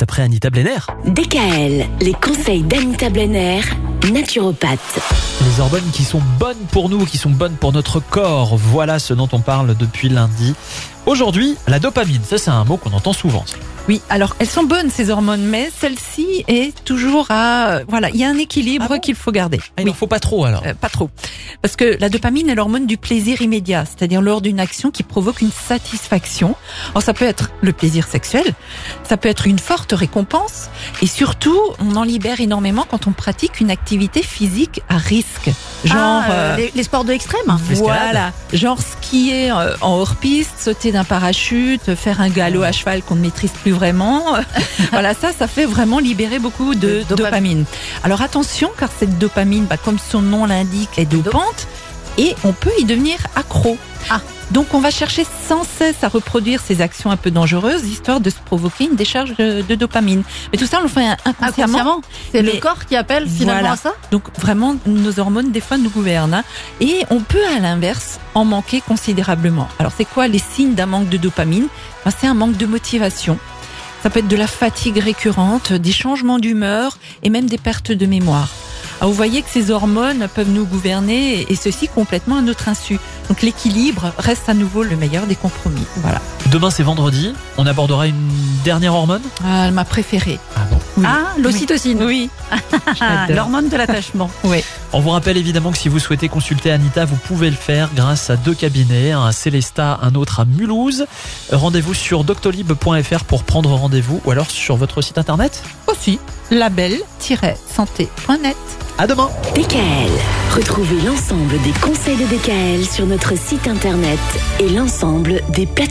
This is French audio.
juste après Anita Blenner. DKL, les conseils d'Anita Blenner, naturopathe. Les hormones qui sont bonnes pour nous, qui sont bonnes pour notre corps, voilà ce dont on parle depuis lundi. Aujourd'hui, la dopamine, ça c'est un mot qu'on entend souvent. Oui, alors elles sont bonnes ces hormones, mais celle-ci est toujours à euh, voilà, il y a un équilibre Ah bon qu'il faut garder. Ah, il n'en faut pas trop alors. Euh, pas trop. Parce que la dopamine est l'hormone du plaisir immédiat, c'est-à-dire lors d'une action qui provoque une satisfaction. Alors ça peut être le plaisir sexuel, ça peut être une forte récompense, et surtout, on en libère énormément quand on pratique une activité physique à risque. Genre, Ah, euh, euh, les, les sports de extrême. Voilà, genre skier euh, en hors-piste, sauter d'un parachute, faire un galop à cheval qu'on ne maîtrise plus vraiment. voilà, ça, ça fait vraiment libérer beaucoup de De dopamine. dopamine. Alors attention, car cette dopamine, bah, comme son nom l'indique, est dopante et on peut y devenir accro. Ah. Donc on va chercher sans cesse à reproduire ces actions un peu dangereuses, histoire de se provoquer une décharge de, de dopamine. Mais tout ça, on le fait inconsciemment. Inconsciemment. C'est le corps qui appelle finalement Voilà. à ça. Donc vraiment, nos hormones des fois nous gouvernent. hein. Et on peut à l'inverse en manquer considérablement. Alors c'est quoi les signes d'un manque de dopamine? Ben, C'est un manque de motivation. Ça peut être de la fatigue récurrente, des changements d'humeur et même des pertes de mémoire. Alors vous voyez que ces hormones peuvent nous gouverner et ceci complètement à notre insu. Donc l'équilibre reste à nouveau le meilleur des compromis. Voilà. Demain c'est vendredi, on abordera une dernière hormone? Ah, ma préférée. Ah bon? Oui. Ah, l'ocytocine. Oui. Ah. L'hormone de l'attachement. Oui. On vous rappelle évidemment que si vous souhaitez consulter Anita, vous pouvez le faire grâce à deux cabinets, un à Célestat, un autre à Mulhouse. Rendez-vous sur doctolib.fr pour prendre rendez-vous ou alors sur votre site internet? Aussi, label-santé.net. À demain DKL, retrouvez l'ensemble des conseils de DKL sur notre site internet et l'ensemble des plateformes.